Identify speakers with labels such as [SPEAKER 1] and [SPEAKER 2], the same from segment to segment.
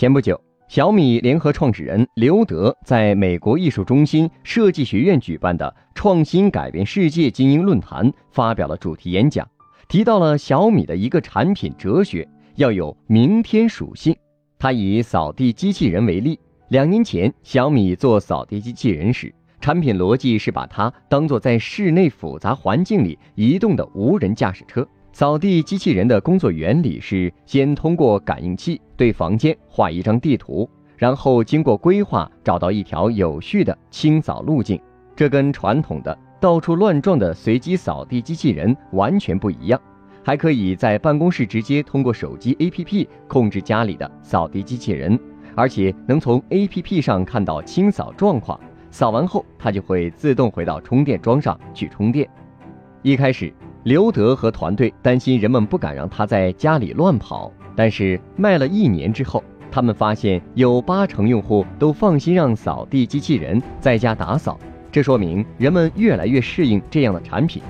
[SPEAKER 1] 前不久，小米联合创始人刘德在美国艺术中心设计学院举办的“创新改变世界”精英论坛发表了主题演讲，提到了小米的一个产品哲学，要有明天属性。他以扫地机器人为例，两年前小米做扫地机器人时，产品逻辑是把它当做在室内复杂环境里移动的无人驾驶车。扫地机器人的工作原理是先通过感应器对房间画一张地图，然后经过规划找到一条有序的清扫路径。这跟传统的到处乱撞的随机扫地机器人完全不一样。还可以在办公室直接通过手机 APP 控制家里的扫地机器人，而且能从 APP 上看到清扫状况。扫完后，它就会自动回到充电桩上去充电。一开始。刘德和团队担心人们不敢让他在家里乱跑，但是卖了一年之后，他们发现有八成用户都放心让扫地机器人在家打扫，这说明人们越来越适应这样的产品。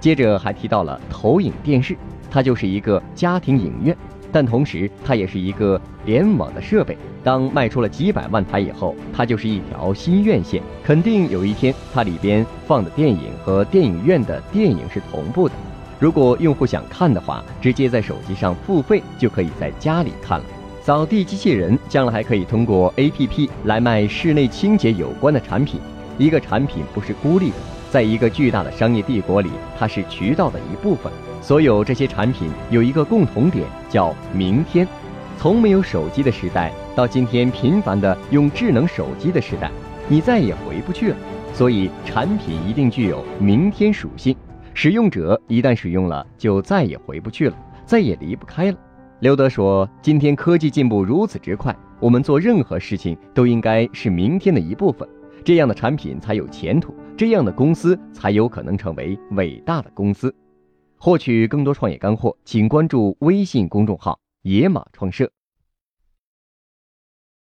[SPEAKER 1] 接着还提到了投影电视，它就是一个家庭影院。但同时，它也是一个联网的设备。当卖出了几百万台以后，它就是一条新院线。肯定有一天，它里边放的电影和电影院的电影是同步的。如果用户想看的话，直接在手机上付费就可以在家里看了。扫地机器人将来还可以通过 APP 来卖室内清洁有关的产品。一个产品不是孤立的，在一个巨大的商业帝国里，它是渠道的一部分。所有这些产品有一个共同点，叫明天。从没有手机的时代到今天频繁的用智能手机的时代，你再也回不去了。所以产品一定具有明天属性，使用者一旦使用了，就再也回不去了，再也离不开了。刘德说：“今天科技进步如此之快，我们做任何事情都应该是明天的一部分，这样的产品才有前途，这样的公司才有可能成为伟大的公司。”获取更多创业干货，请关注微信公众号“野马创社”。